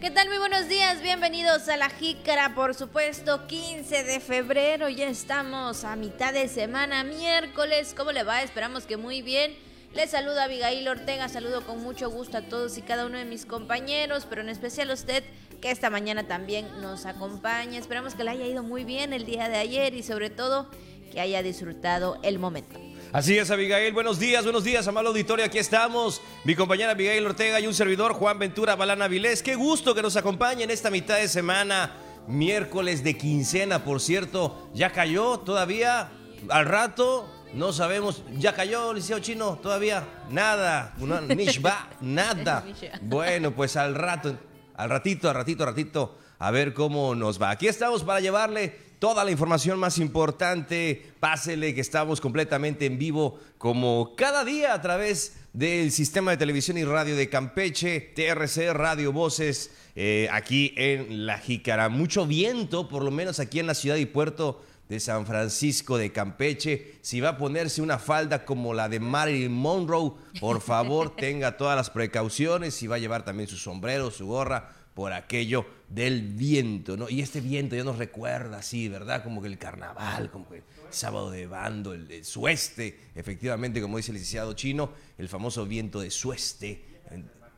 ¿Qué tal? Muy buenos días, bienvenidos a La Jícara, por supuesto, 15 de febrero, ya estamos a mitad de semana, miércoles, ¿cómo le va? Esperamos que muy bien. Les saluda Abigail Ortega, saludo con mucho gusto a todos y cada uno de mis compañeros, pero en especial a usted que esta mañana también nos acompaña. Esperamos que le haya ido muy bien el día de ayer y sobre todo que haya disfrutado el momento. Así es, Abigail. Buenos días, buenos días, amable auditorio. Aquí estamos. Mi compañera Abigail Ortega y un servidor, Juan Ventura Balana Vilés. Qué gusto que nos acompañen esta mitad de semana. Miércoles de quincena, por cierto. ¿Ya cayó todavía? Al rato, no sabemos. ¿Ya cayó, Liceo Chino? Todavía nada. Nishba, nada. Bueno, pues al rato, al ratito, al ratito, al ratito, a ver cómo nos va. Aquí estamos para llevarle toda la información más importante. Pásele que estamos completamente en vivo como cada día a través del sistema de televisión y radio de Campeche, TRC Radio Voces, eh, aquí en La Jícara. Mucho viento, por lo menos aquí en la ciudad y puerto de San Francisco de Campeche. Si va a ponerse una falda como la de Marilyn Monroe, por favor tenga todas las precauciones. Si va a llevar también su sombrero, su gorra, por aquello del viento, ¿no? Y este viento ya nos recuerda así, ¿verdad? Como que el carnaval, como que el sábado de bando, el, sueste, efectivamente, como dice el licenciado chino, el famoso viento de sueste,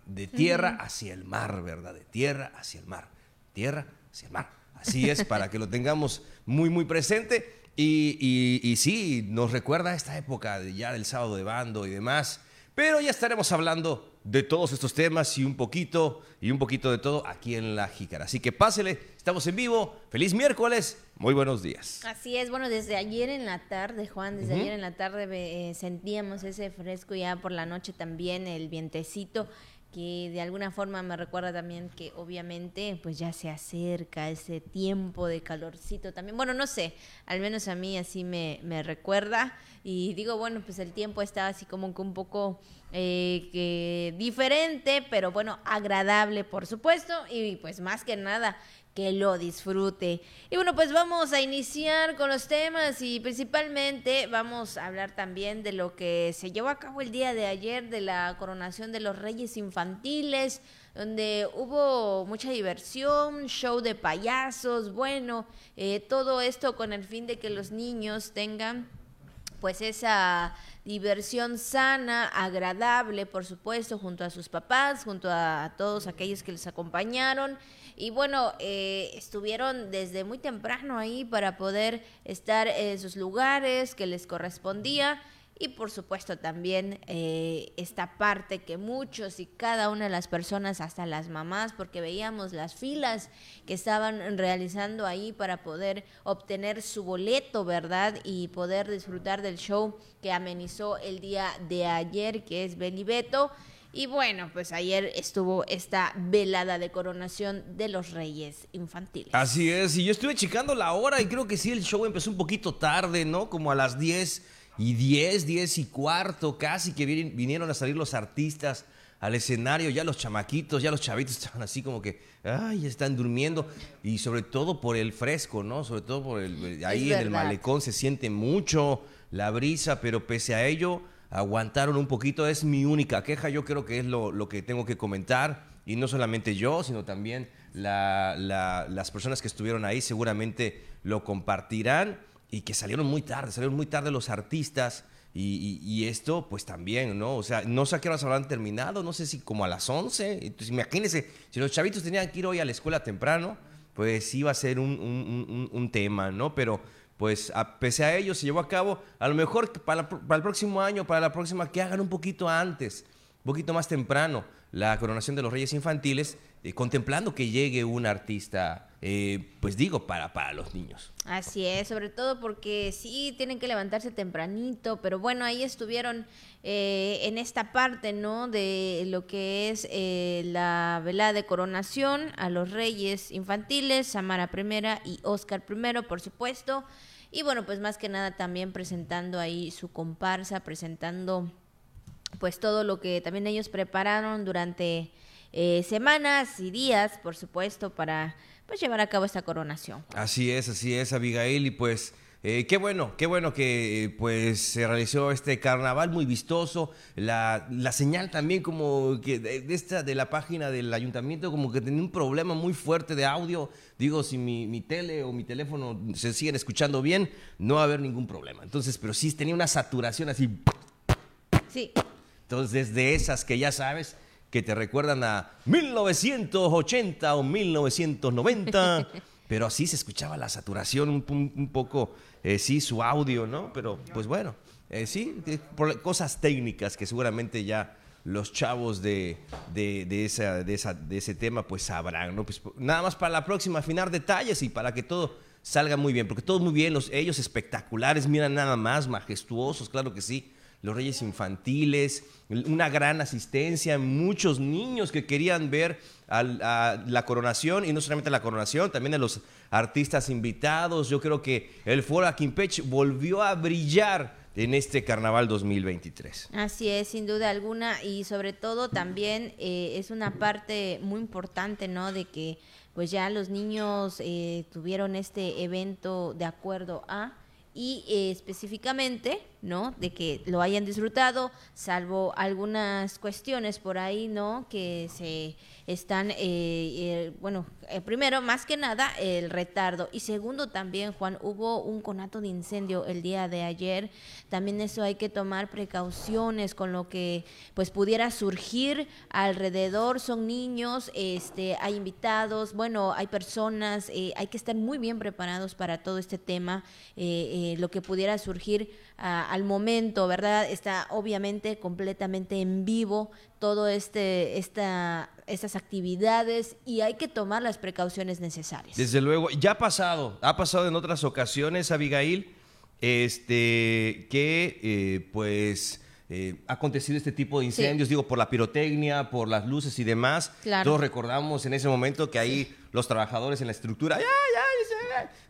de tierra hacia el mar, ¿verdad? De tierra hacia el mar, tierra hacia el mar. Así es, para que lo tengamos muy, muy presente. Y, y, sí, nos recuerda esta época ya del sábado de bando y demás. Pero ya estaremos hablando de todos estos temas y un poquito, y un poquito de todo aquí en La Jícara. Así que pásele, estamos en vivo. Feliz miércoles, muy buenos días. Así es, bueno, desde ayer en la tarde, Juan, desde ayer en la tarde eh, sentíamos ese fresco ya por la noche también, el vientecito que de alguna forma me recuerda también que obviamente pues ya se acerca ese tiempo de calorcito también. Bueno, no sé, al menos a mí así me, me recuerda y digo, bueno, pues el tiempo está así como que un poco eh, que diferente, pero bueno, agradable por supuesto y pues más que nada que lo disfrute. Y bueno, pues vamos a iniciar con los temas y principalmente vamos a hablar también de lo que se llevó a cabo el día de ayer de la coronación de los reyes infantiles, donde hubo mucha diversión, show de payasos, bueno, eh, todo esto con el fin de que los niños tengan pues esa diversión sana, agradable, por supuesto, junto a sus papás, junto a todos aquellos que les acompañaron. Y bueno, eh, estuvieron desde muy temprano ahí para poder estar en sus lugares que les correspondía. Y por supuesto también eh, esta parte que muchos y cada una de las personas, hasta las mamás, porque veíamos las filas que estaban realizando ahí para poder obtener su boleto, ¿verdad? Y poder disfrutar del show que amenizó el día de ayer, que es Belibeto. Y bueno, pues ayer estuvo esta velada de coronación de los reyes infantiles. Así es, y yo estuve checando la hora y creo que sí, el show empezó un poquito tarde, ¿no? Como a las 10 y 10, 10 y cuarto, casi que vinieron a salir los artistas al escenario, ya los chamaquitos, ya los chavitos estaban así como que, ay, están durmiendo. Y sobre todo por el fresco, ¿no? Sobre todo por el, ahí en el malecón se siente mucho la brisa, pero pese a ello aguantaron un poquito. Es mi única queja, yo creo que es lo, que tengo que comentar. Y no solamente yo, sino también las personas que estuvieron ahí seguramente lo compartirán y que salieron muy tarde, salieron muy tarde los artistas. Y, esto, pues también, ¿no? O sea, no sé a qué horas habrán terminado, no sé si como a las 11. Entonces, imagínense, si los chavitos tenían que ir hoy a la escuela temprano, pues iba a ser un, un tema, ¿no? Pero pues a, pese a ello se llevó a cabo, a lo mejor para, el próximo año, para la próxima, que hagan un poquito antes, un poquito más temprano, la coronación de los reyes infantiles, eh, contemplando que llegue un artista, eh, pues digo, para, para los niños. Así es, sobre todo porque sí tienen que levantarse tempranito, pero bueno, ahí estuvieron eh, en esta parte, ¿no? De lo que es la velada de coronación a los reyes infantiles, Samara I y Oscar I, por supuesto. Y bueno, pues más que nada también presentando ahí su comparsa, presentando pues todo lo que también ellos prepararon durante eh, semanas y días, por supuesto, para pues llevar a cabo esta coronación. Así es, así es, Abigail, y pues Eh, qué bueno, qué bueno que pues se realizó este carnaval muy vistoso. La, la señal también como que de, esta de la página del ayuntamiento como que tenía un problema muy fuerte de audio. Digo, si mi, mi, tele o mi teléfono se siguen escuchando bien, no va a haber ningún problema. Entonces, pero sí tenía una saturación así. Sí. Entonces, de esas que ya sabes, que te recuerdan a 1980 o 1990, pero así se escuchaba la saturación un, un poco, eh, sí, su audio, ¿no? Pero pues bueno, eh, sí, por cosas técnicas que seguramente ya los chavos de, de, de, esa, de, esa, de ese tema pues sabrán, ¿no? Pues nada más para la próxima afinar detalles y para que todo salga muy bien, porque todo muy bien, los, ellos espectaculares, miran nada más, majestuosos, claro que sí los reyes infantiles, una gran asistencia, muchos niños que querían ver a, la coronación y no solamente la coronación, también a los artistas invitados. Yo creo que el Foro Aquimpech volvió a brillar en este carnaval 2023. Así es, sin duda alguna, y sobre todo también eh, es una parte muy importante, ¿no? De que pues ya los niños eh, tuvieron este evento de acuerdo a y eh, específicamente, ¿no? De que lo hayan disfrutado, salvo algunas cuestiones por ahí, ¿no? Que se están, eh, eh, bueno, primero, más que nada, el retardo. Y segundo, también, Juan, hubo un conato de incendio el día de ayer. También eso hay que tomar precauciones con lo que, pues, pudiera surgir alrededor. Son niños, este, hay invitados, bueno, hay personas, hay que estar muy bien preparados para todo este tema. Eh, lo que pudiera surgir ah, al momento, ¿verdad? Está obviamente completamente en vivo todo este, esta, estas actividades y hay que tomar las precauciones necesarias. Desde luego, ya ha pasado, ha pasado en otras ocasiones, Abigail, este, que eh, pues... Eh, ha acontecido este tipo de incendios, digo, por la pirotecnia, por las luces y demás. Todos recordamos en ese momento que ahí los trabajadores en la estructura, ya, ya,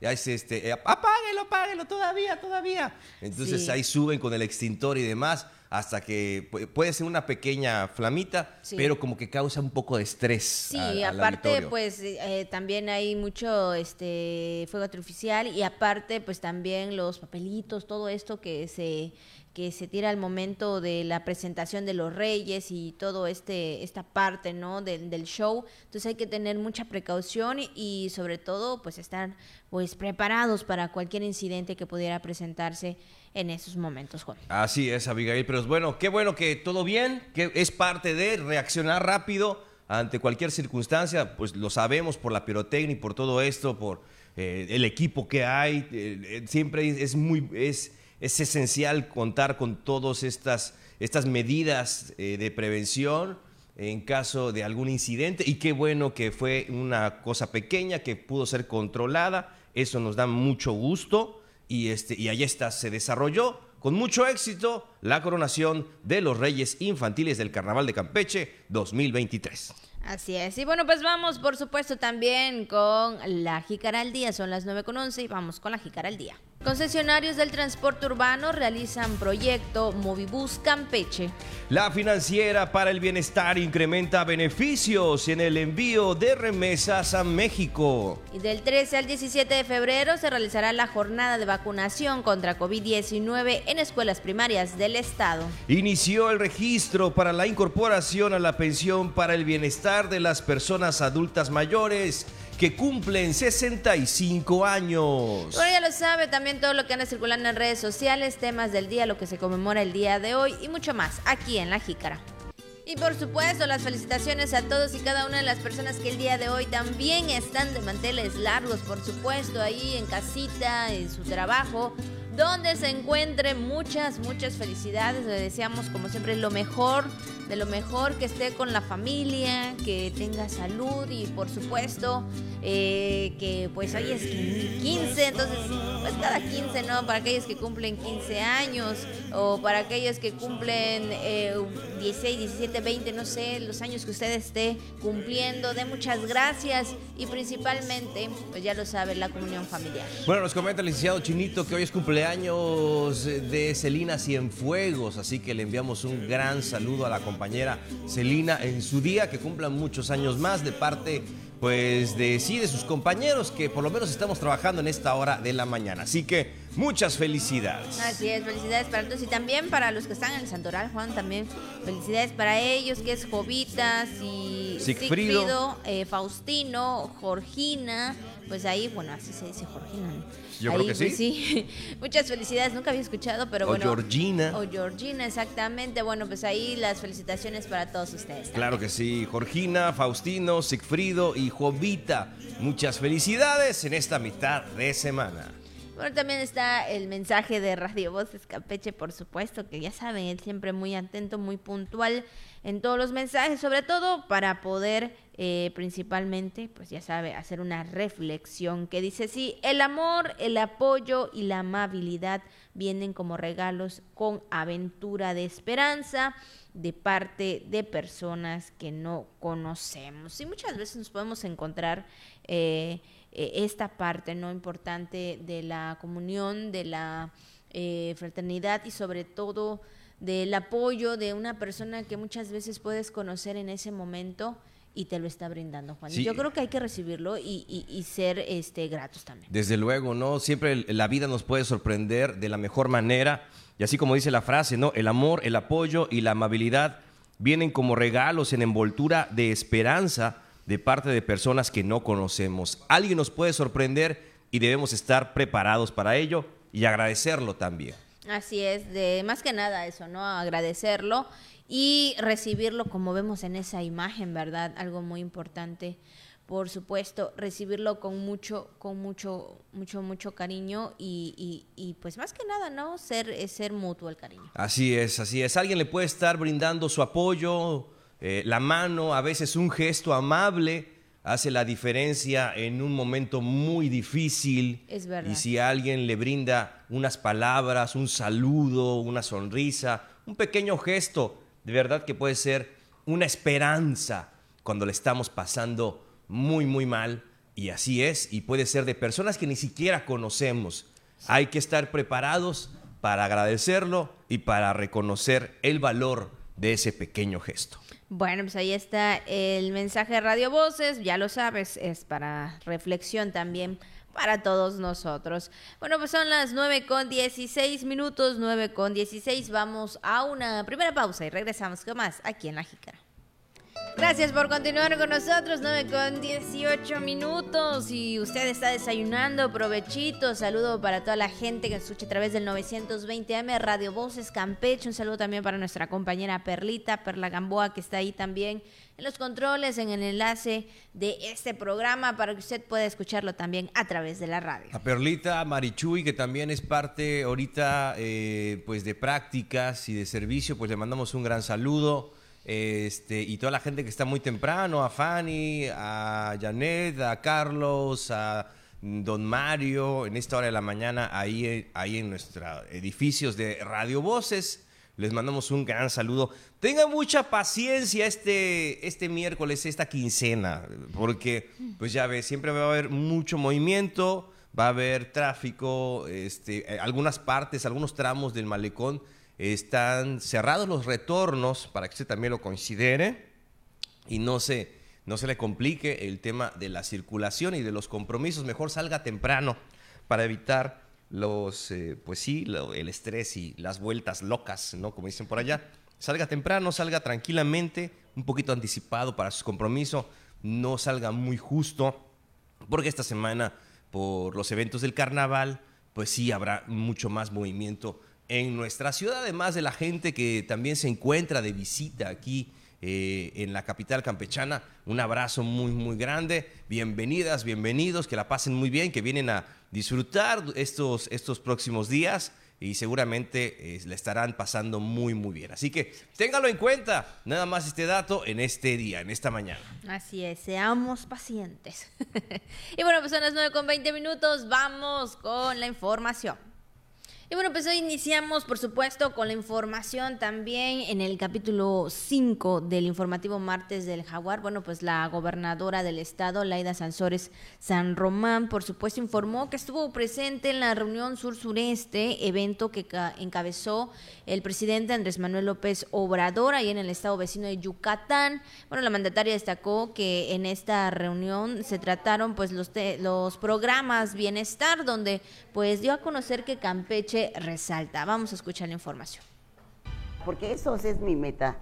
ya es este, eh, apáguelo, apáguelo, todavía, todavía. Entonces ahí suben con el extintor y demás hasta que puede ser una pequeña flamita, pero como que causa un poco de estrés. Sí, aparte pues eh, también hay mucho este fuego artificial y aparte pues también los papelitos, todo esto que se que se tira al momento de la presentación de los reyes y todo este esta parte no del, del show. Entonces hay que tener mucha precaución y, sobre todo pues estar pues preparados para cualquier incidente que pudiera presentarse en esos momentos Juan. Así es Abigail pero es bueno qué bueno que todo bien que es parte de reaccionar rápido ante cualquier circunstancia pues lo sabemos por la pirotecnia y por todo esto por eh, el equipo que hay eh, eh, siempre es muy es es esencial contar con todas estas, estas medidas eh, de prevención en caso de algún incidente y qué bueno que fue una cosa pequeña que pudo ser controlada, eso nos da mucho gusto y, este, y ahí está, se desarrolló con mucho éxito la coronación de los Reyes Infantiles del Carnaval de Campeche 2023. Así es. Y bueno, pues vamos, por supuesto, también con la Jícara al Día. Son las 9.11 y vamos con la Jícara al Día. Concesionarios del transporte urbano realizan proyecto Movibus Campeche. La financiera para el bienestar incrementa beneficios en el envío de remesas a México. Y del 13 al 17 de febrero se realizará la jornada de vacunación contra COVID-19 en escuelas primarias del estado. Inició el registro para la incorporación a la pensión para el bienestar de las personas adultas mayores que cumplen 65 años. Bueno, ya lo sabe, también todo lo que anda circulando en redes sociales, temas del día, lo que se conmemora el día de hoy y mucho más aquí en La Jícara. Y por supuesto, las felicitaciones a todos y cada una de las personas que el día de hoy también están de manteles largos, por supuesto, ahí en casita, en su trabajo, donde se encuentren muchas, muchas felicidades. Le deseamos, como siempre, lo mejor de lo mejor, que esté con la familia, que tenga salud y por supuesto eh, que pues hoy es 15, entonces pues cada 15, ¿no? Para aquellos que cumplen 15 años o para aquellos que cumplen 16, 17, 20, no sé, los años que usted esté cumpliendo, de muchas gracias y principalmente, pues ya lo sabe, la comunión familiar. Bueno, nos comenta el licenciado Chinito que hoy es cumpleaños de Celina Cienfuegos, así que le enviamos un gran saludo a la compañera compañera Celina en su día, que cumplan muchos años más de parte pues de sí, de sus compañeros que por lo menos estamos trabajando en esta hora de la mañana. Así que muchas felicidades. Así es, felicidades para todos y también para los que están en el Santoral, Juan, también felicidades para ellos, que es Jovitas y Sigfrido, eh, Faustino, Jorgina, pues ahí, bueno, así se dice Jorgina. Yo creo que pues, sí. Muchas felicidades, nunca había escuchado, pero bueno. O Georgina. O Georgina, exactamente. Bueno, pues ahí las felicitaciones para todos ustedes. Claro que sí. Jorgina, Faustino, Sigfrido y Jovita. Muchas felicidades en esta mitad de semana. Bueno, también está el mensaje de Radio Voz Escapeche, por supuesto, que ya saben, él siempre muy atento, muy puntual en todos los mensajes, sobre todo para poder eh, principalmente, pues ya sabe, hacer una reflexión que dice, sí, el amor, el apoyo y la amabilidad vienen como regalos con aventura de esperanza de parte de personas que no conocemos. Y muchas veces nos podemos encontrar... Eh, eh, esta parte no importante de la comunión, de la eh, fraternidad y sobre todo del apoyo de una persona que muchas veces puedes conocer en ese momento y te lo está brindando, Juan. Yo creo que hay que recibirlo y, ser este, gratos también. Desde luego, ¿no? Siempre la vida nos puede sorprender de la mejor manera. Y así como dice la frase, ¿no? El amor, el apoyo y la amabilidad vienen como regalos en envoltura de esperanza de parte de personas que no conocemos. Alguien nos puede sorprender y debemos estar preparados para ello y agradecerlo también. Así es, de más que nada eso, ¿no? Agradecerlo y recibirlo como vemos en esa imagen, ¿verdad? Algo muy importante. Por supuesto, recibirlo con mucho, con mucho, mucho, mucho cariño y, y, pues más que nada, ¿no? Ser, ser mutuo el cariño. Así es, así es. Alguien le puede estar brindando su apoyo, eh, la mano, a veces un gesto amable hace la diferencia en un momento muy difícil. Es verdad. Y si alguien le brinda unas palabras, un saludo, una sonrisa, un pequeño gesto, de verdad que puede ser una esperanza cuando le estamos pasando muy, muy mal. Y así es, y puede ser de personas que ni siquiera conocemos. Hay que estar preparados para agradecerlo y para reconocer el valor de ese pequeño gesto. Bueno, pues ahí está el mensaje de Radio Voces, ya lo sabes, es para reflexión también para todos nosotros. Bueno, pues son las 9 con 16 minutos, 9 con 16. Vamos a una primera pausa y regresamos con más aquí en La Jícara. Gracias por continuar con nosotros, 9 con 18 minutos y usted está desayunando, provechito, saludo para toda la gente que escucha a través del 920M Radio Voces Campeche, un saludo también para nuestra compañera Perlita, Perla Gamboa que está ahí también en los controles, en el enlace de este programa para que usted pueda escucharlo también a través de la radio. A Perlita Marichuy, que también es parte ahorita eh, pues de prácticas y de servicio, pues le mandamos un gran saludo. Este, y toda la gente que está muy temprano, a Fanny, a Janet, a Carlos, a Don Mario, en esta hora de la mañana, ahí, ahí en nuestros edificios de Radio Voces. Les mandamos un gran saludo. Tengan mucha paciencia este, este miércoles, esta quincena, porque, pues ya ves, siempre va a haber mucho movimiento, va a haber tráfico, este, algunas partes, algunos tramos del malecón están cerrados los retornos para que usted también lo considere y no se, no se le complique el tema de la circulación y de los compromisos. Mejor salga temprano para evitar los, eh, pues sí, el estrés y las vueltas locas, ¿no? Como dicen por allá. Salga temprano, salga tranquilamente, un poquito anticipado para su compromiso, no salga muy justo, porque esta semana, por los eventos del carnaval, pues sí habrá mucho más movimiento en nuestra ciudad, además de la gente que también se encuentra de visita aquí eh, en la capital campechana. Un abrazo muy, muy grande. Bienvenidas, bienvenidos, que la pasen muy bien, que vienen a disfrutar estos, estos próximos días y seguramente eh, le estarán pasando muy, muy bien. Así que téngalo en cuenta, nada más este dato en este día, en esta mañana. Así es, seamos pacientes. y bueno, pues son las 9 con 20 minutos, vamos con la información. Y bueno, pues hoy iniciamos, por supuesto, con la información también en el capítulo 5 del informativo martes del Jaguar. Bueno, pues la gobernadora del estado, Laida Sansores San Román, por supuesto, informó que estuvo presente en la reunión sur-sureste, evento que encabezó el presidente Andrés Manuel López Obrador, ahí en el estado vecino de Yucatán. Bueno, la mandataria destacó que en esta reunión se trataron pues los, los programas Bienestar, donde pues dio a conocer que Campeche resalta. Vamos a escuchar la información. Porque eso es mi meta.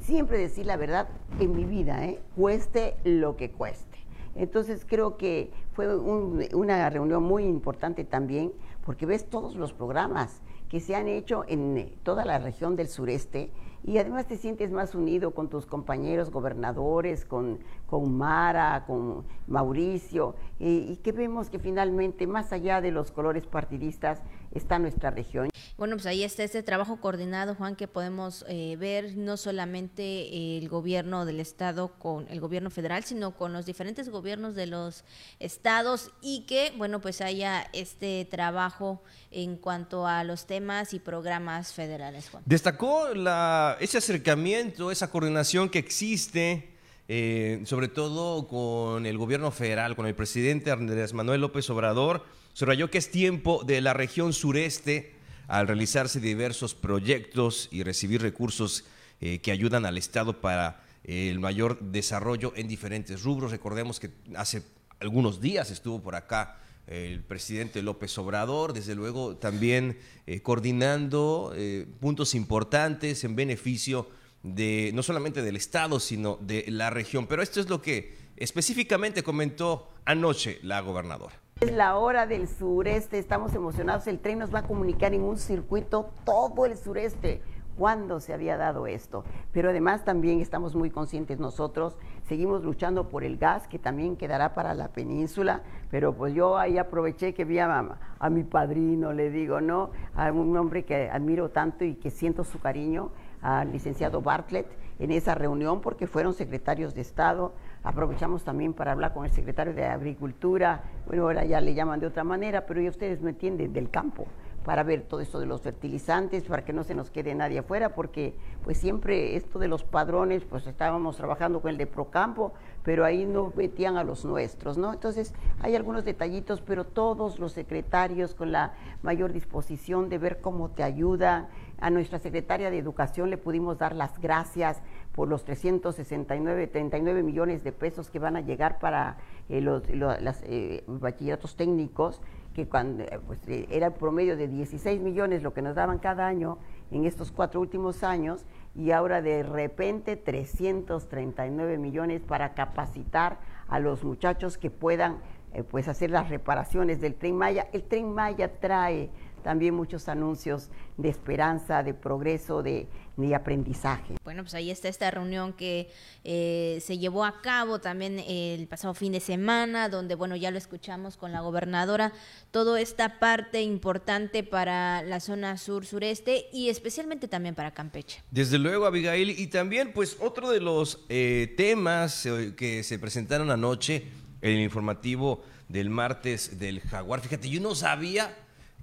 Siempre decir la verdad en mi vida, ¿eh? cueste lo que cueste. Entonces creo que fue una reunión muy importante también porque ves todos los programas que se han hecho en toda la región del sureste y además te sientes más unido con tus compañeros gobernadores, con, con Mara, con Mauricio, y, que vemos que finalmente, más allá de los colores partidistas, está nuestra región. Bueno, pues ahí está este trabajo coordinado, Juan, que podemos eh, ver no solamente el gobierno del estado con el gobierno federal, sino con los diferentes gobiernos de los estados y que, bueno, pues haya este trabajo en cuanto a los temas y programas federales, Juan. Destacó la ese acercamiento, esa coordinación que existe, eh, sobre todo con el gobierno federal, con el presidente Andrés Manuel López Obrador, subrayó que es tiempo de la región sureste al realizarse diversos proyectos y recibir recursos eh, que ayudan al Estado para el mayor desarrollo en diferentes rubros. Recordemos que hace algunos días estuvo por acá el presidente López Obrador, desde luego también eh, coordinando eh, puntos importantes en beneficio de no solamente del Estado, sino de la región. Pero esto es lo que específicamente comentó anoche la gobernadora. Es la hora del sureste, estamos emocionados, el tren nos va a comunicar en un circuito todo el sureste cuándo se había dado esto. Pero además también estamos muy conscientes nosotros, seguimos luchando por el gas que también quedará para la península, pero pues yo ahí aproveché que vi a, a mi padrino, le digo, ¿no? A un hombre que admiro tanto y que siento su cariño, al licenciado Bartlett, en esa reunión porque fueron secretarios de Estado. Aprovechamos también para hablar con el secretario de Agricultura, bueno, ahora ya le llaman de otra manera, pero ya ustedes no entienden, del campo para ver todo esto de los fertilizantes, para que no se nos quede nadie afuera, porque pues siempre esto de los padrones, pues estábamos trabajando con el de Procampo, pero ahí no metían a los nuestros, ¿no? Entonces hay algunos detallitos, pero todos los secretarios con la mayor disposición de ver cómo te ayuda. A nuestra secretaria de Educación le pudimos dar las gracias por los 369, 39 millones de pesos que van a llegar para eh, los, eh, bachilleratos técnicos que cuando eh, pues, eh, era el promedio de 16 millones lo que nos daban cada año en estos cuatro últimos años y ahora de repente 339 millones para capacitar a los muchachos que puedan eh, pues hacer las reparaciones del tren Maya. El tren Maya trae también muchos anuncios de esperanza, de progreso, de, aprendizaje. Bueno, pues ahí está esta reunión que eh, se llevó a cabo también el pasado fin de semana, donde, bueno, ya lo escuchamos con la gobernadora, toda esta parte importante para la zona sur-sureste y especialmente también para Campeche. Desde luego, Abigail, y también, pues, otro de los eh, temas eh, que se presentaron anoche en el informativo del martes del Jaguar. Fíjate, yo no sabía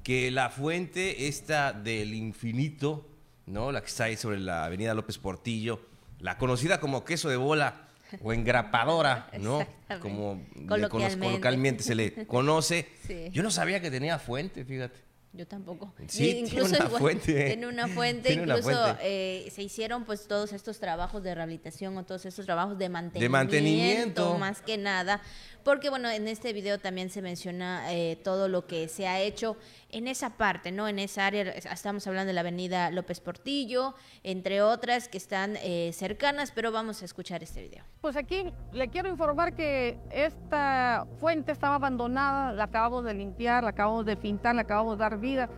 que la fuente esta del infinito, ¿no? La que está ahí sobre la avenida López Portillo, la conocida como queso de bola o engrapadora, ¿no? Como coloquialmente. se le conoce. Yo no sabía que tenía fuente, fíjate. Yo tampoco. Sí, incluso tiene una fuente. Tiene una fuente, incluso eh, se hicieron pues todos estos trabajos de rehabilitación o todos estos trabajos de mantenimiento, de mantenimiento. más que nada, porque bueno, en este video también se menciona eh, todo lo que se ha hecho en esa parte, ¿no? En esa área, estamos hablando de la avenida López Portillo, entre otras que están eh, cercanas, pero vamos a escuchar este video. Pues aquí le quiero informar que esta fuente estaba abandonada, la acabamos de limpiar, la acabamos de pintar, la acabamos de dar vida.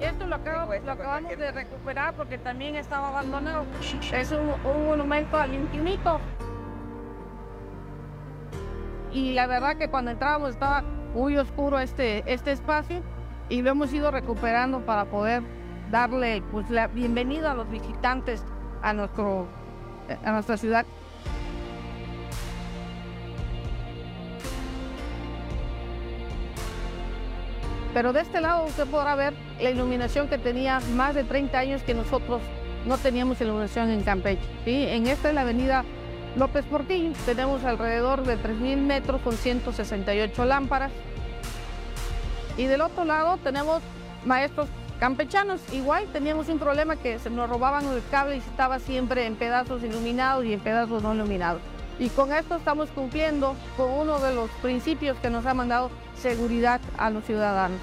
Esto lo, lo acabamos de recuperar porque también estaba abandonado. Es un, un monumento al infinito y la verdad que cuando entrábamos estaba muy oscuro este, este espacio y lo hemos ido recuperando para poder darle pues, la bienvenida a los visitantes a, nuestro, a nuestra ciudad. Pero de este lado usted podrá ver la iluminación que tenía más de 30 años que nosotros no teníamos iluminación en Campeche. ¿sí? En esta es la avenida López Portillo. Tenemos alrededor de 3.000 metros con 168 lámparas. Y del otro lado tenemos maestros campechanos. Igual teníamos un problema que se nos robaban el cable y estaba siempre en pedazos iluminados y en pedazos no iluminados. Y con esto estamos cumpliendo con uno de los principios que nos ha mandado seguridad a los ciudadanos.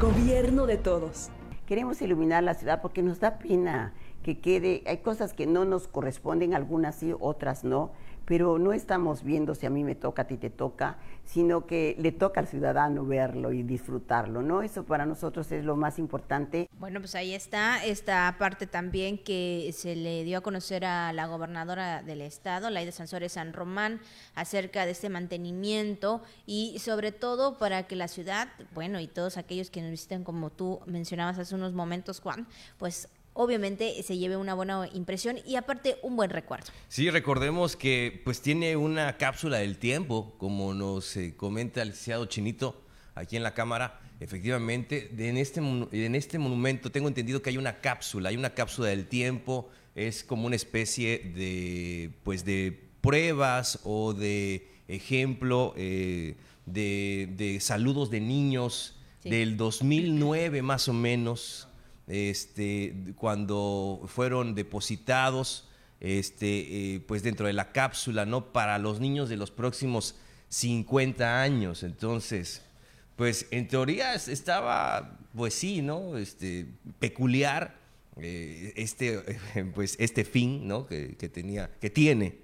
Gobierno de todos. Queremos iluminar la ciudad porque nos da pena que quede, hay cosas que no nos corresponden, algunas sí, otras no, pero no estamos viendo si a mí me toca, a ti te toca, sino que le toca al ciudadano verlo y disfrutarlo, ¿no? Eso para nosotros es lo más importante. Bueno, pues ahí está esta parte también que se le dio a conocer a la gobernadora del estado, Laida Sansores San Román, acerca de este mantenimiento y sobre todo para que la ciudad, bueno, y todos aquellos que nos visiten, como tú mencionabas hace unos momentos, Juan, pues obviamente se lleve una buena impresión y aparte un buen recuerdo. Sí, recordemos que pues tiene una cápsula del tiempo, como nos eh, comenta el licenciado Chinito aquí en la cámara. Efectivamente, en, este, en este monumento tengo entendido que hay una cápsula, hay una cápsula del tiempo, es como una especie de, pues de pruebas o de ejemplo eh, de, saludos de niños del 2009 más o menos este, cuando fueron depositados este, eh, pues dentro de la cápsula, ¿no? Para los niños de los próximos 50 años. Entonces, pues en teoría estaba, pues sí, ¿no? Este, peculiar eh, este, pues este fin, ¿no? Que, tenía, que tiene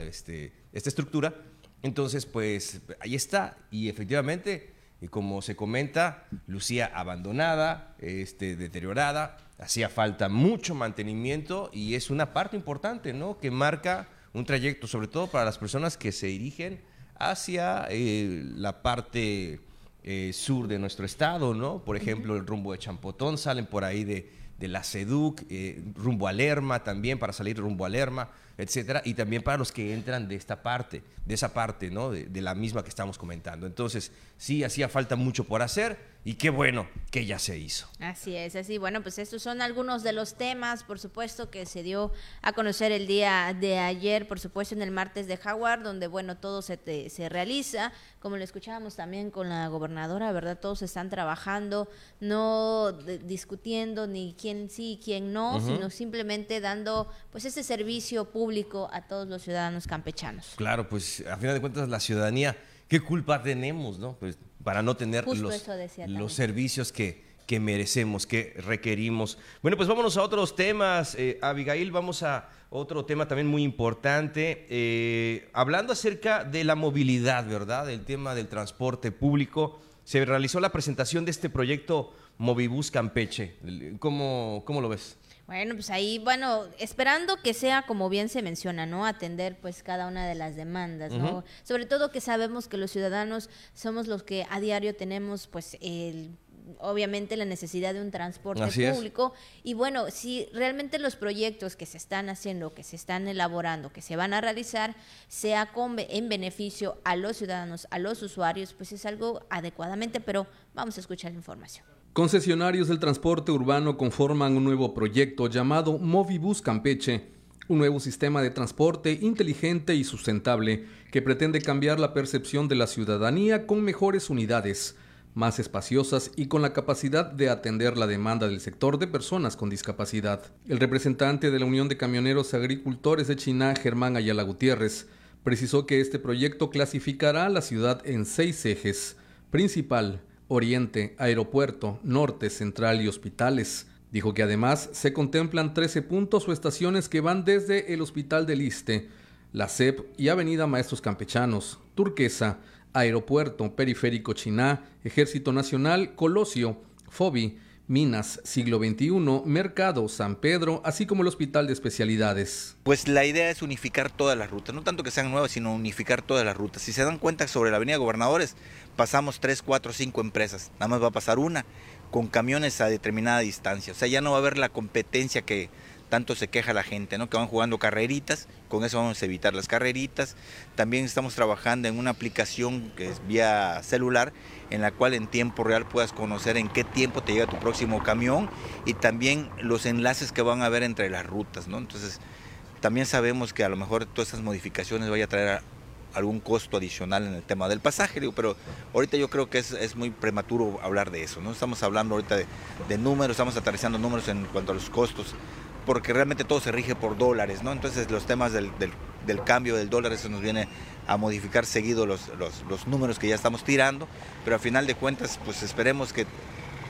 este, esta estructura. Entonces, pues ahí está. Y efectivamente, y como se comenta, lucía abandonada, este, deteriorada, hacía falta mucho mantenimiento y es una parte importante, ¿no? Que marca un trayecto, sobre todo para las personas que se dirigen hacia eh, la parte eh, sur de nuestro estado, ¿no? Por ejemplo, el rumbo de Champotón, salen por ahí de, de la SEDUC, eh, rumbo a Lerma también, para salir rumbo a Lerma etcétera, y también para los que entran de esta parte, de esa parte, ¿no? De, de, la misma que estamos comentando. Entonces, sí, hacía falta mucho por hacer y qué bueno que ya se hizo. Así es, así. Bueno, pues estos son algunos de los temas, por supuesto, que se dio a conocer el día de ayer, por supuesto, en el martes de Jaguar, donde, bueno, todo se, se realiza, como lo escuchábamos también con la gobernadora, ¿verdad? Todos están trabajando, no discutiendo ni quién sí, quién no, sino simplemente dando, pues, ese servicio público a todos los ciudadanos campechanos. Claro, pues, a final de cuentas, la ciudadanía, ¿qué culpa tenemos, no? Pues, para no tener los, los servicios que, que merecemos, que requerimos. Bueno, pues vámonos a otros temas. Eh, Abigail, vamos a otro tema también muy importante, eh, hablando acerca de la movilidad, ¿verdad? El tema del transporte público. Se realizó la presentación de este proyecto Movibus Campeche. ¿Cómo, cómo lo ves? Bueno, pues ahí, bueno, esperando que sea como bien se menciona, ¿no? Atender pues cada una de las demandas, ¿no? Sobre todo que sabemos que los ciudadanos somos los que a diario tenemos pues el obviamente la necesidad de un transporte público y bueno, si realmente los proyectos que se están haciendo, que se están elaborando, que se van a realizar, sea con, en beneficio a los ciudadanos, a los usuarios, pues es algo adecuadamente, pero vamos a escuchar la información. Concesionarios del transporte urbano conforman un nuevo proyecto llamado Movibus Campeche, un nuevo sistema de transporte inteligente y sustentable que pretende cambiar la percepción de la ciudadanía con mejores unidades, más espaciosas y con la capacidad de atender la demanda del sector de personas con discapacidad. El representante de la Unión de Camioneros Agricultores de China, Germán Ayala Gutiérrez, precisó que este proyecto clasificará a la ciudad en seis ejes, principal, Oriente, Aeropuerto, Norte, Central y Hospitales. Dijo que además se contemplan 13 puntos o estaciones que van desde el Hospital del Iste, la CEP y Avenida Maestros Campechanos, Turquesa, Aeropuerto, Periférico Chiná, Ejército Nacional, Colosio, Fobi, Minas, Siglo XXI, Mercado, San Pedro, así como el Hospital de Especialidades. Pues la idea es unificar todas las rutas, no tanto que sean nuevas, sino unificar todas las rutas. Si se dan cuenta sobre la Avenida Gobernadores, pasamos 3, 4, 5 empresas, nada más va a pasar una con camiones a determinada distancia. O sea, ya no va a haber la competencia que tanto se queja la gente, ¿no? que van jugando carreritas, con eso vamos a evitar las carreritas. También estamos trabajando en una aplicación que es vía celular, en la cual en tiempo real puedas conocer en qué tiempo te llega tu próximo camión y también los enlaces que van a haber entre las rutas. ¿no? Entonces, también sabemos que a lo mejor todas estas modificaciones vayan a traer algún costo adicional en el tema del pasaje, pero ahorita yo creo que es, muy prematuro hablar de eso, ¿no? Estamos hablando ahorita de, números, estamos aterrizando números en cuanto a los costos, porque realmente todo se rige por dólares, ¿no? Entonces los temas del, cambio del dólar, eso nos viene a modificar seguido los, los, números que ya estamos tirando, pero al final de cuentas, pues esperemos que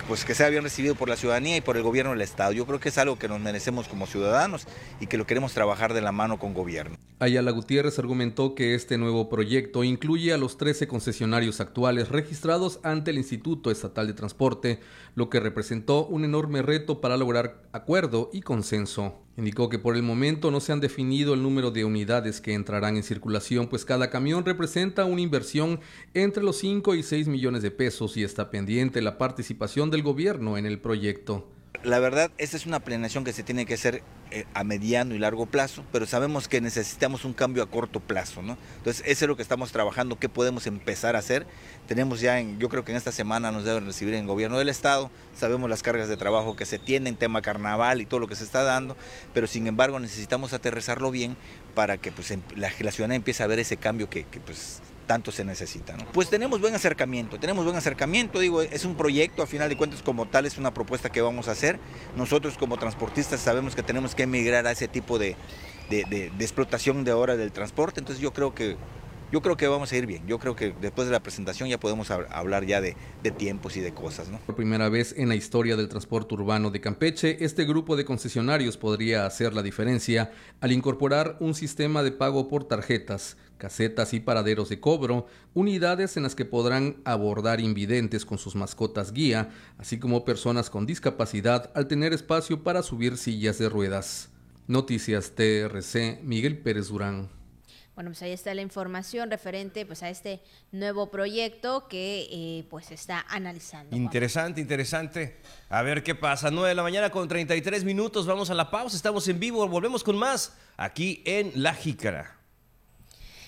pues que sea bien recibido por la ciudadanía y por el gobierno del Estado. Yo creo que es algo que nos merecemos como ciudadanos y que lo queremos trabajar de la mano con gobierno. Ayala Gutiérrez argumentó que este nuevo proyecto incluye a los 13 concesionarios actuales registrados ante el Instituto Estatal de Transporte, lo que representó un enorme reto para lograr acuerdo y consenso. Indicó que por el momento no se han definido el número de unidades que entrarán en circulación, pues cada camión representa una inversión entre los 5 y 6 millones de pesos y está pendiente la participación del gobierno en el proyecto. La verdad, esta es una planeación que se tiene que hacer eh, a mediano y largo plazo, pero sabemos que necesitamos un cambio a corto plazo, ¿no? Entonces, eso es lo que estamos trabajando, qué podemos empezar a hacer. Tenemos ya, yo creo que en esta semana nos deben recibir en el gobierno del Estado, sabemos las cargas de trabajo que se tienen, tema carnaval y todo lo que se está dando, pero sin embargo necesitamos aterrizarlo bien para que pues, em, la, la ciudadanía empiece a ver ese cambio que, que pues, tanto se necesita. Pues tenemos buen acercamiento, tenemos buen acercamiento, digo, es un proyecto, a final de cuentas como tal es una propuesta que vamos a hacer. Nosotros como transportistas sabemos que tenemos que emigrar a ese tipo de, explotación de ahora del transporte, entonces yo creo que yo creo que vamos a ir bien. Yo creo que después de la presentación ya podemos hablar ya de, tiempos y de cosas. Por primera vez en la historia del transporte urbano de Campeche, este grupo de concesionarios podría hacer la diferencia al incorporar un sistema de pago por tarjetas, casetas y paraderos de cobro, unidades en las que podrán abordar invidentes con sus mascotas guía, así como personas con discapacidad al tener espacio para subir sillas de ruedas. Noticias TRC, Miguel Pérez Durán. Bueno, pues ahí está la información referente pues a este nuevo proyecto que eh, pues está analizando. Interesante, interesante. A ver qué pasa. 9 de la mañana con 33 minutos. Vamos a la pausa. Estamos en vivo. Volvemos con más aquí en La Jícara.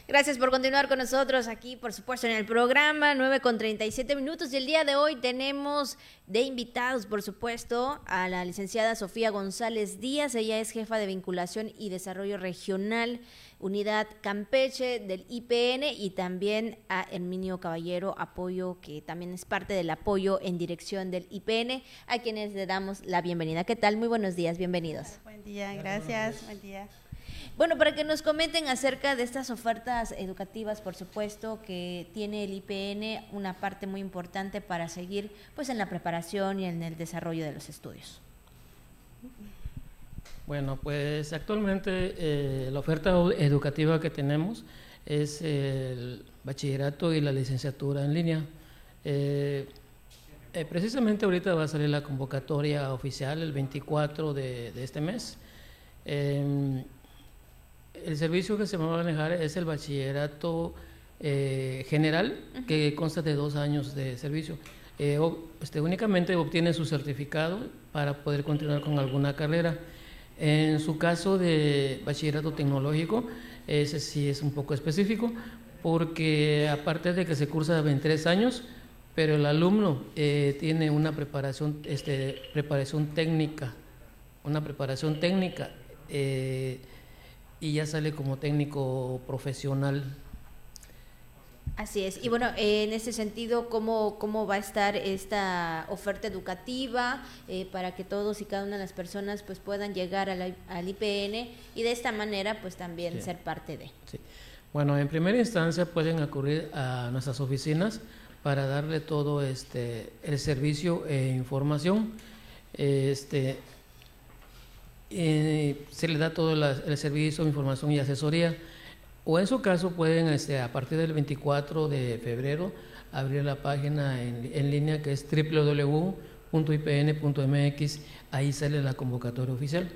Gracias por continuar con nosotros aquí, por supuesto, en el programa 9 con 37 minutos. Y el día de hoy tenemos de invitados, por supuesto, a la licenciada Sofía González Díaz. Ella es jefa de vinculación y desarrollo regional, unidad Campeche del IPN, y también a Herminio Caballero, apoyo que también es parte del apoyo en dirección del IPN, a quienes le damos la bienvenida. ¿Qué tal? Muy buenos días, bienvenidos. Buen día, gracias. Buen día. Bueno, para que nos comenten acerca de estas ofertas educativas, por supuesto, que tiene el IPN una parte muy importante para seguir pues en la preparación y en el desarrollo de los estudios. Bueno, pues actualmente eh, la oferta educativa que tenemos es el bachillerato y la licenciatura en línea. Eh, eh, precisamente ahorita va a salir la convocatoria oficial el 24 de, este mes. Em, el servicio que se va a manejar es el bachillerato eh, general, que consta de dos años de servicio. Eh, este, únicamente obtiene su certificado para poder continuar con alguna carrera. En su caso de bachillerato tecnológico, ese sí es un poco específico, porque aparte de que se cursa en tres años, pero el alumno eh, tiene una preparación, este, preparación técnica, una preparación técnica y ya sale como técnico profesional. Así es. Y bueno, en ese sentido, ¿cómo, cómo va a estar esta oferta educativa eh, para que todos y cada una de las personas pues puedan llegar al, al IPN y de esta manera pues también ser parte de? Sí. Bueno, en primera instancia pueden acudir a nuestras oficinas para darle todo este el servicio e información. Este, eh, se le da todo el servicio, información y asesoría. O en su caso pueden, este, a partir del 24 de febrero, abrir la página en, línea que es www.ipn.mx, ahí sale la convocatoria oficial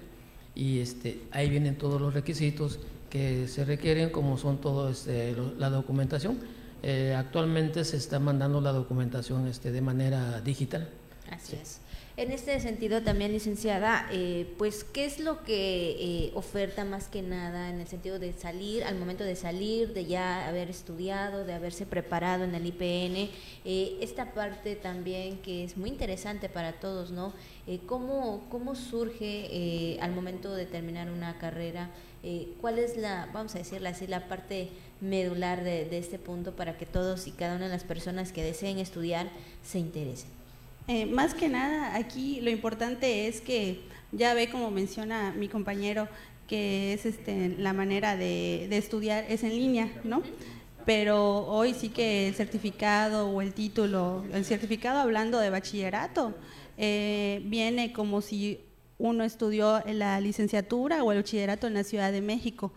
y este, ahí vienen todos los requisitos que se requieren, como son todo este, la documentación. Eh, actualmente se está mandando la documentación este, de manera digital. Así es. En este sentido también, licenciada, eh, pues, ¿qué es lo que eh, oferta más que nada en el sentido de salir, al momento de salir, de ya haber estudiado, de haberse preparado en el IPN? Eh, esta parte también que es muy interesante para todos, ¿no? ¿cómo, ¿Cómo surge al momento de terminar una carrera? ¿Cuál es la, vamos a decirla así, la parte medular de, de este punto para que todos y cada una de las personas que deseen estudiar se interesen? Eh, más que nada, aquí lo importante es que ya ve, como menciona mi compañero, que es este, la manera de, estudiar es en línea, ¿no? Pero hoy sí que el certificado o el título, el certificado hablando de bachillerato, eh, viene como si uno estudió la licenciatura o el bachillerato en la Ciudad de México.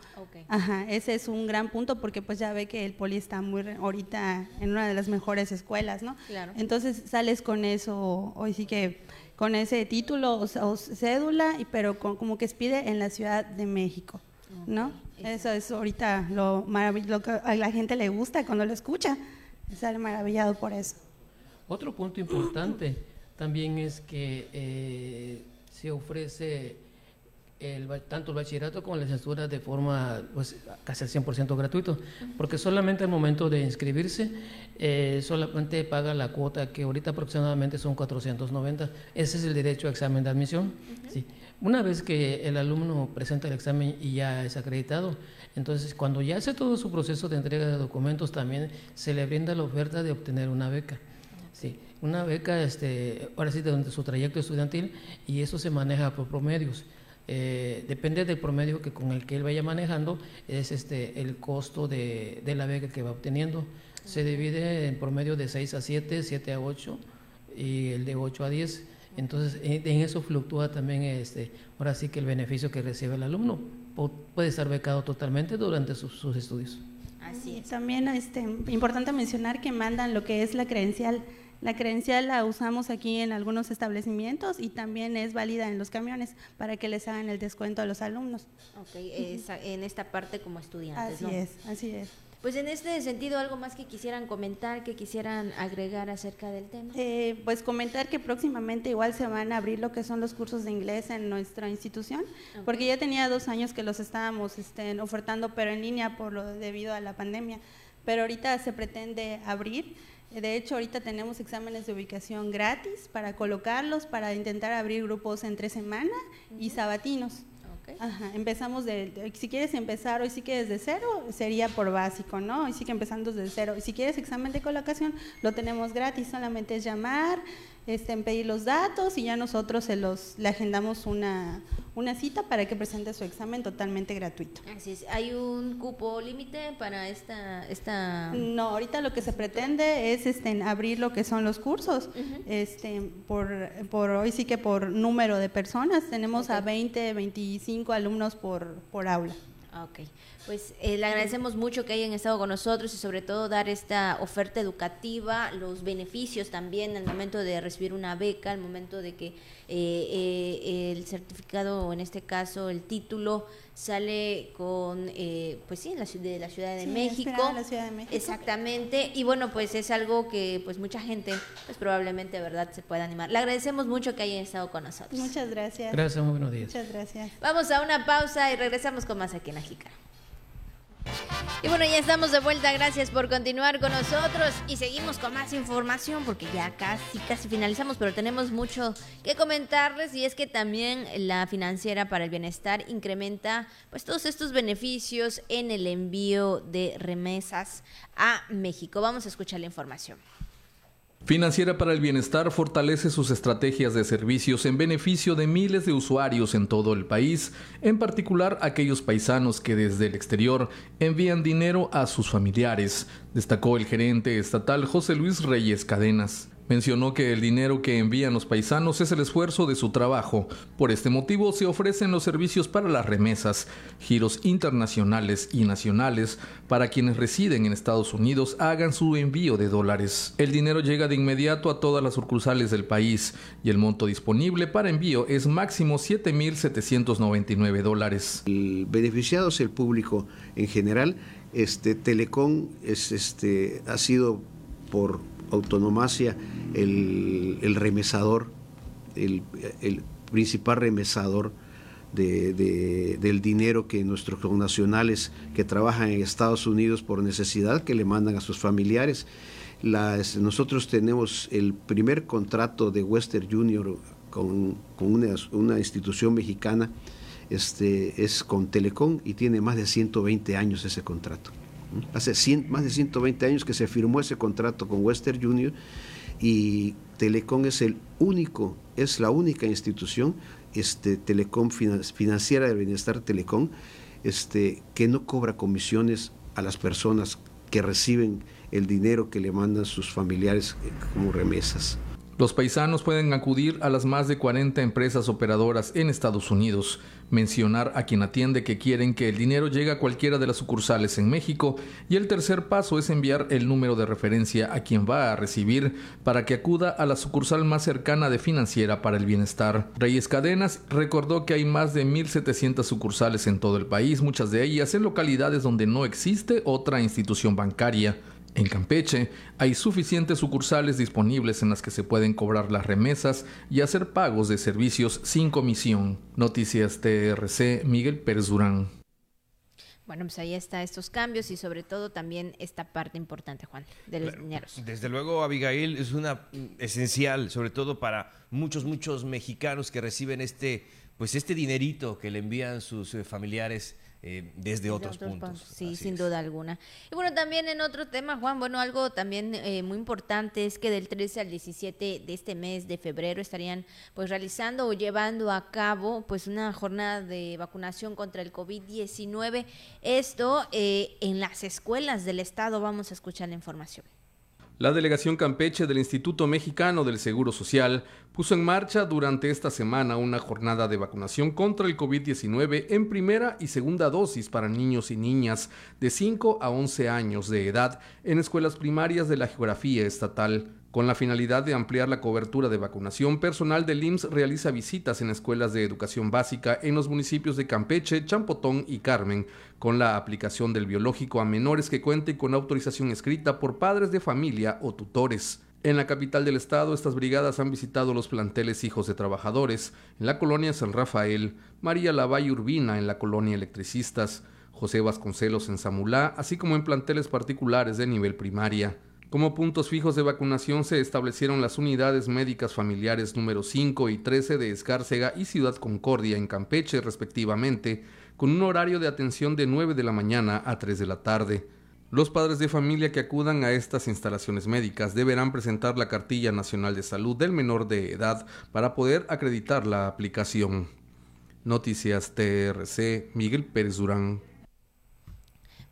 Ajá, ese es un gran punto porque pues ya ve que el poli está muy ahorita en una de las mejores escuelas, ¿no? Claro. Entonces sales con eso, hoy sí que con ese título o, cédula, pero como que expide en la Ciudad de México, ¿no? Eso es ahorita lo maravilloso, que a la gente le gusta cuando lo escucha, sale maravillado por eso. Otro punto importante también es que eh, se ofrece el, tanto el bachillerato como la licenciatura de forma pues, casi al 100% gratuito, porque solamente al momento de inscribirse eh, solamente paga la cuota que ahorita aproximadamente son 490. Ese es el derecho a examen de admisión. sí. Una vez que el alumno presenta el examen y ya es acreditado, entonces cuando ya hace todo su proceso de entrega de documentos también se le brinda la oferta de obtener una beca. Sí una beca, este, ahora sí, de su trayecto estudiantil y eso se maneja por promedios. Eh, depende del promedio que con el que él vaya manejando, es este, el costo de, de la beca que va obteniendo. Se divide en promedio de 6 a 7, 7 a 8 y el de 8 a 10. Entonces, en eso fluctúa también, este, ahora sí que el beneficio que recibe el alumno puede estar becado totalmente durante sus, sus estudios. Así es. También este, importante mencionar que mandan lo que es la credencial la credencial la usamos aquí en algunos establecimientos y también es válida en los camiones para que les hagan el descuento a los alumnos. Ok, en esta parte como estudiantes. Así es, así es. Pues en este sentido, ¿algo más que quisieran comentar, que quisieran agregar acerca del tema? Eh, pues comentar que próximamente igual se van a abrir lo que son los cursos de inglés en nuestra institución, porque ya tenía dos años que los estábamos este, ofertando, pero en línea por lo debido a la pandemia. Pero ahorita se pretende abrir de hecho, ahorita tenemos exámenes de ubicación gratis para colocarlos, para intentar abrir grupos entre semana y sabatinos. Ajá, empezamos de, si quieres empezar hoy sí que desde cero, sería por básico, ¿no? Hoy sí que empezando desde cero. Y si quieres examen de colocación, lo tenemos gratis, solamente es llamar, este, pedir los datos y ya nosotros se los, le agendamos una, una cita para que presente su examen totalmente gratuito. Así es. ¿Hay un cupo límite para esta, esta...? No, ahorita lo que se pretende es este, abrir lo que son los cursos, este, por, por hoy sí que por número de personas, tenemos a 20, 25 alumnos por, por aula. Ok, pues eh, le agradecemos mucho que hayan estado con nosotros y sobre todo dar esta oferta educativa, los beneficios también al momento de recibir una beca, al momento de que eh, eh, el certificado o en este caso el título sale con, pues sí, la, de la Ciudad de, México. la Ciudad de México. Exactamente, y bueno, pues es algo que pues mucha gente pues probablemente, ¿verdad?, se pueda animar. Le agradecemos mucho que hayan estado con nosotros. Muchas gracias. Gracias, muy buenos días. Muchas gracias. Vamos a una pausa y regresamos con más aquí en Ajica. Y bueno, ya estamos de vuelta, gracias por continuar con nosotros y seguimos con más información porque ya casi, casi finalizamos, pero tenemos mucho que comentarles y es que también la financiera para el bienestar incrementa pues todos estos beneficios en el envío de remesas a México. Vamos a escuchar la información. Financiera para el Bienestar fortalece sus estrategias de servicios en beneficio de miles de usuarios en todo el país, en particular aquellos paisanos que desde el exterior envían dinero a sus familiares, destacó el gerente estatal José Luis Reyes Cadenas. Mencionó que el dinero que envían los paisanos es el esfuerzo de su trabajo. Por este motivo se ofrecen los servicios para las remesas, giros internacionales y nacionales para quienes residen en Estados Unidos hagan su envío de dólares. El dinero llega de inmediato a todas las sucursales del país y el monto disponible para envío es máximo 7.799 dólares. El beneficiado el público en general. Este Telecom es, este, ha sido por autonomacia el, remesador, el, principal remesador del dinero que nuestros connacionales que trabajan en Estados Unidos por necesidad que le mandan a sus familiares. nosotros tenemos el primer contrato de Western Junior con, una, institución mexicana, este, es con Telecom y tiene más de 120 años ese contrato. Hace más de 120 años que se firmó ese contrato con Western Junior y Telecom es el único, es la única institución, este, Telecom financiera del bienestar Telecom, este, que no cobra comisiones a las personas que reciben el dinero que le mandan sus familiares eh, como remesas. Los paisanos pueden acudir a las más de 40 empresas operadoras en Estados Unidos, mencionar a quien atiende que quieren que el dinero llegue a cualquiera de las sucursales en México y el tercer paso es enviar el número de referencia a quien va a recibir para que acuda a la sucursal más cercana de Financiera para el Bienestar. Reyes Cadenas recordó que hay más de 1.700 sucursales en todo el país, muchas de ellas en localidades donde no existe otra institución bancaria. En Campeche hay suficientes sucursales disponibles en las que se pueden cobrar las remesas y hacer pagos de servicios sin comisión. Noticias TRC, Miguel Pérez Durán. Bueno, pues ahí está estos cambios y sobre todo también esta parte importante, Juan, de los dineros. Desde luego, Abigail, es una mm, esencial, sobre todo para muchos, muchos mexicanos que reciben este, pues este dinerito que le envían sus eh, familiares eh, desde, otros, puntos. Sí, sin duda alguna. Y bueno, también en otro tema, Juan, bueno, algo también eh, muy importante es que del 13 al 17 de este mes de febrero estarían pues realizando o llevando a cabo pues una jornada de vacunación contra el COVID-19. Esto eh, en las escuelas del estado. Vamos a escuchar la información. La delegación Campeche del Instituto Mexicano del Seguro Social puso en marcha durante esta semana una jornada de vacunación contra el COVID-19 en primera y segunda dosis para niños y niñas de 5 a 11 años de edad en escuelas primarias de la geografía estatal. Con la finalidad de ampliar la cobertura de vacunación, personal del IMSS realiza visitas en escuelas de educación básica en los municipios de Campeche, Champotón y Carmen, con la aplicación del biológico a menores que cuenten con autorización escrita por padres de familia o tutores. En la capital del estado, estas brigadas han visitado los planteles Hijos de Trabajadores, en la colonia San Rafael, María Lavalle Urbina en la colonia Electricistas, José Vasconcelos en Zamulá, así como en planteles particulares de nivel primaria. Como puntos fijos de vacunación se establecieron las unidades médicas familiares número 5 y 13 de Escárcega y Ciudad Concordia en Campeche respectivamente, con un horario de atención de 9 de la mañana a 3 de la tarde. Los padres de familia que acudan a estas instalaciones médicas deberán presentar la cartilla nacional de salud del menor de edad para poder acreditar la aplicación. Noticias TRC, Miguel Pérez Durán.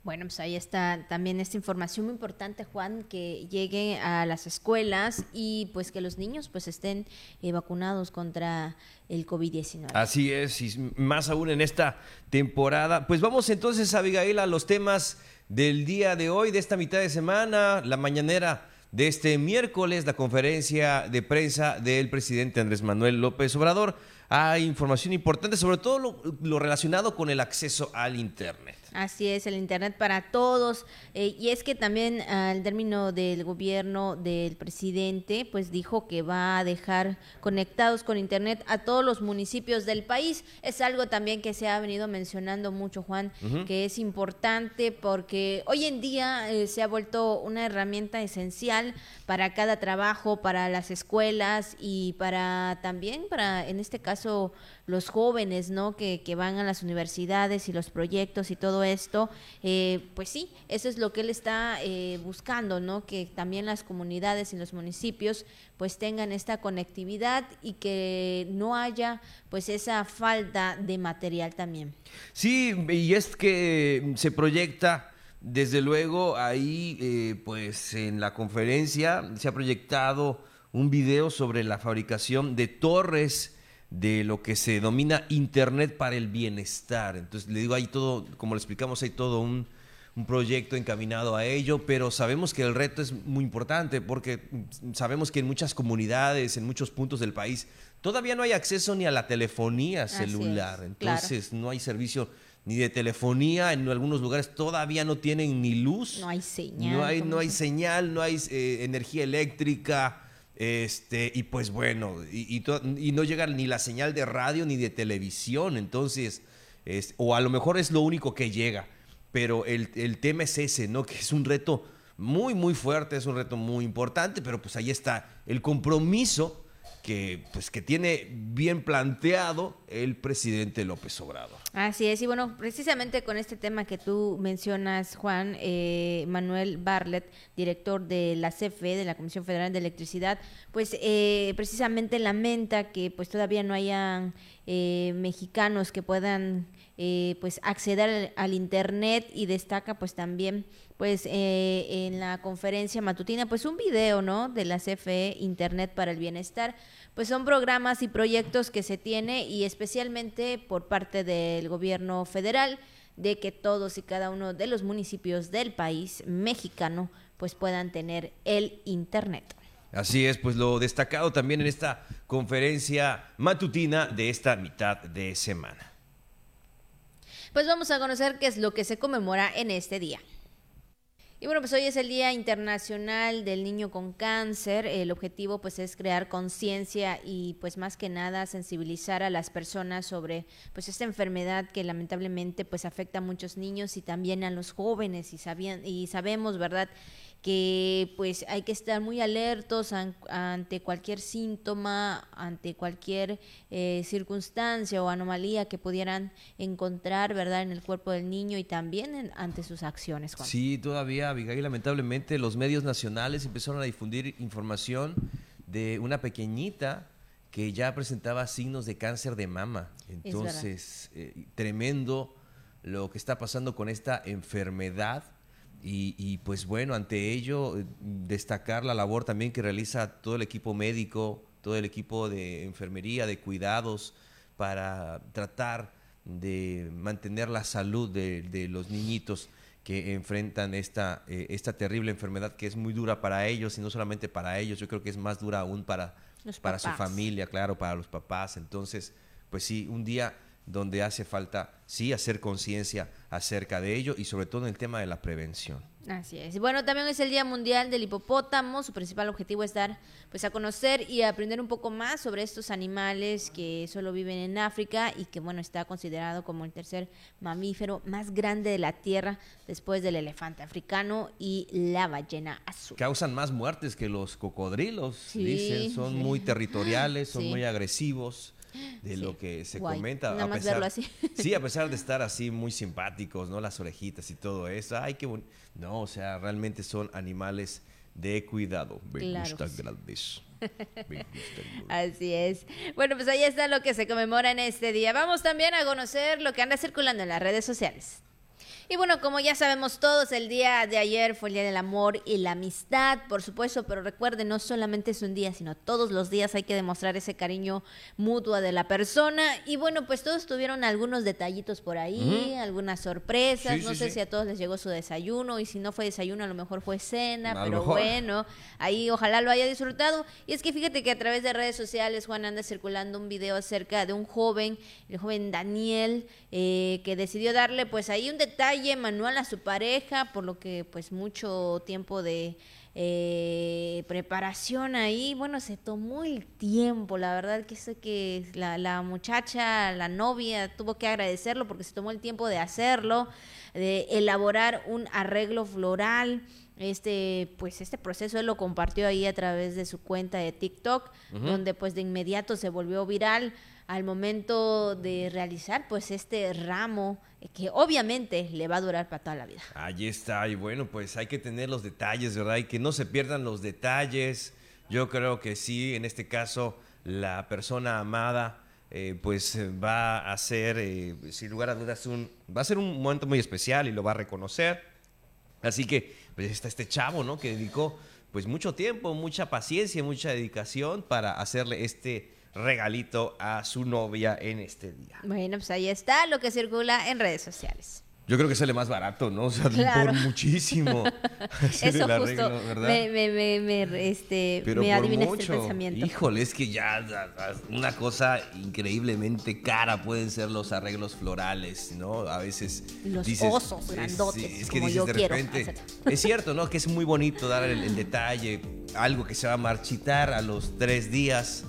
Bueno, pues ahí está también esta información muy importante, Juan, que llegue a las escuelas y pues que los niños pues estén eh, vacunados contra el COVID-19. Así es, y más aún en esta temporada. Pues vamos entonces, Abigail, a los temas del día de hoy, de esta mitad de semana, la mañanera de este miércoles, la conferencia de prensa del presidente Andrés Manuel López Obrador. Hay información importante, sobre todo lo relacionado con el acceso al Internet. Así es, el Internet para todos. Eh, y es que también al término del gobierno del presidente, pues dijo que va a dejar conectados con Internet a todos los municipios del país. Es algo también que se ha venido mencionando mucho, Juan, que es importante porque hoy en día eh, se ha vuelto una herramienta esencial para cada trabajo, para las escuelas y para también, para en este caso, los jóvenes, ¿no? Que, que van a las universidades y los proyectos y todo esto, eh, pues sí, eso es lo que él está eh, buscando, ¿no? Que también las comunidades y los municipios pues tengan esta conectividad y que no haya pues esa falta de material también. Sí, y es que se proyecta desde luego ahí eh, pues en la conferencia se ha proyectado un video sobre la fabricación de torres de lo que se denomina Internet para el bienestar. Entonces, le digo, hay todo, como le explicamos, hay todo un, proyecto encaminado a ello, pero sabemos que el reto es muy importante porque sabemos que en muchas comunidades, en muchos puntos del país, todavía no hay acceso ni a la telefonía celular. Entonces, no hay servicio ni de telefonía. En algunos lugares todavía no tienen ni luz. No hay señal. No hay, ¿cómo no hay se- señal, no hay eh, energía eléctrica. Este, y pues bueno, y, no llega ni la señal de radio ni de televisión. Entonces, es- o a lo mejor es lo único que llega. Pero el, el tema es ese, ¿no? Que es un reto muy, muy fuerte, es un reto muy importante, pero pues ahí está el compromiso que, pues, que tiene bien planteado el presidente López Obrador. Así es, y bueno, precisamente con este tema que tú mencionas, Juan, eh, Manuel Barlet, director de la CFE, de la Comisión Federal de Electricidad, pues eh, precisamente lamenta que pues todavía no hayan eh, mexicanos que puedan eh, pues acceder al, internet y destaca pues también pues eh, en la conferencia matutina pues un video no de la CFE Internet para el Bienestar pues son programas y proyectos que se tiene y especialmente por parte del gobierno federal de que todos y cada uno de los municipios del país mexicano pues puedan tener el internet. Así es, pues lo destacado también en esta conferencia matutina de esta mitad de semana. Pues vamos a conocer qué es lo que se conmemora en este día. Y bueno, pues hoy es el Día Internacional del Niño con Cáncer. El objetivo pues es crear conciencia y pues más que nada sensibilizar a las personas sobre pues esta enfermedad que lamentablemente pues afecta a muchos niños y también a los jóvenes y y sabemos, ¿verdad? Que pues hay que estar muy alertos an- ante cualquier síntoma, ante cualquier eh, circunstancia o anomalía que pudieran encontrar, ¿verdad?, en el cuerpo del niño y también en- ante sus acciones. Juan. Sí, todavía, Abigail, lamentablemente los medios nacionales empezaron a difundir información de una pequeñita que ya presentaba signos de cáncer de mama. Entonces, eh, tremendo lo que está pasando con esta enfermedad. Y, y, pues bueno, ante ello, eh, destacar la labor también que realiza todo el equipo médico, todo el equipo de enfermería, de cuidados, para tratar de mantener la salud de, de los niñitos que enfrentan esta, eh, esta terrible enfermedad que es muy dura para ellos y no solamente para ellos, yo creo que es más dura aún para, Los para su familia, claro, para los papás. Entonces, pues sí, un día donde hace falta, sí, hacer conciencia acerca de ello y sobre todo en el tema de la prevención. Así es. Bueno, también es el Día Mundial del Hipopótamo. Su principal objetivo es dar pues a conocer y aprender un poco más sobre estos animales que solo viven en África y que bueno, está considerado como el tercer mamífero más grande de la Tierra después del elefante africano y la ballena azul. Causan más muertes que los cocodrilos, Sí, dicen, son sí. muy territoriales, son Sí. muy agresivos de Sí. lo que se Guay, comenta. nada a más pesar, verlo así. Sí, a pesar de estar así muy simpáticos, ¿no? Las orejitas y todo eso. Ay, qué bonito. No, o sea, realmente son animales de cuidado. Me Claro sí. grandes. Así es. Bueno, pues ahí está lo que se conmemora en este día. Vamos también a conocer lo que anda circulando en las redes sociales. Y bueno, como ya sabemos todos, el día de ayer fue el Día del Amor y la Amistad, por supuesto, pero recuerden, no solamente es un día, sino todos los días hay que demostrar ese cariño mutuo de la persona. Y bueno, pues todos tuvieron algunos detallitos por ahí, algunas sorpresas. Sí, no sí, sé sí. si a todos les llegó su desayuno y si no fue desayuno, a lo mejor fue cena, A pero mejor. bueno, ahí ojalá lo haya disfrutado. Y es que fíjate que a través de redes sociales, Juan, anda circulando un video acerca de un joven, el joven Daniel, eh, que decidió darle pues ahí un detalle manual a su pareja, por lo que pues mucho tiempo de eh, preparación ahí, bueno, se tomó el tiempo, la verdad que sé que la, la muchacha, la novia, tuvo que agradecerlo porque se tomó el tiempo de hacerlo, de elaborar un arreglo floral, este pues este proceso él lo compartió ahí a través de su cuenta de TikTok donde pues de inmediato se volvió viral al momento de realizar pues este ramo que obviamente le va a durar para toda la vida. Ahí está, y bueno, pues hay que tener los detalles, ¿verdad? Y que no se pierdan los detalles. Yo creo que sí, en este caso, la persona amada, eh, pues va a ser, eh, sin lugar a dudas, un, va a ser un momento muy especial y lo va a reconocer. Así que, pues está este chavo, ¿no? Que dedicó, pues, mucho tiempo, mucha paciencia, mucha dedicación para hacerle este regalito a su novia en este día. Bueno, pues ahí está lo que circula en redes sociales. Yo creo que sale más barato, ¿no? O sea, Claro. por muchísimo. hacer Eso el justo arreglo, ¿verdad? me, me, me, me, este, Pero me por adivinaste mucho. el pensamiento. Híjole, es que ya una cosa increíblemente cara pueden ser los arreglos florales, ¿no? A veces Los dices, osos es- grandotes, sí, es que como dices yo de repente, es cierto, ¿no? Que es muy bonito dar el, el detalle, algo que se va a marchitar a los tres días.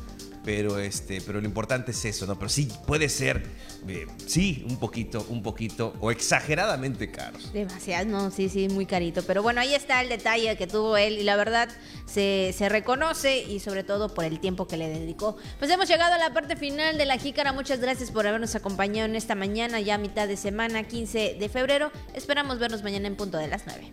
Pero este, pero lo importante es eso, ¿no? Pero sí puede ser, eh, sí, un poquito, un poquito o exageradamente caros. Demasiado, no, sí, sí, muy carito. Pero bueno, ahí está el detalle que tuvo él y la verdad se, se reconoce y sobre todo por el tiempo que le dedicó. Pues hemos llegado a la parte final de la jícara. Muchas gracias por habernos acompañado en esta mañana, ya mitad de semana, 15 de febrero. Esperamos vernos mañana en punto de las 9.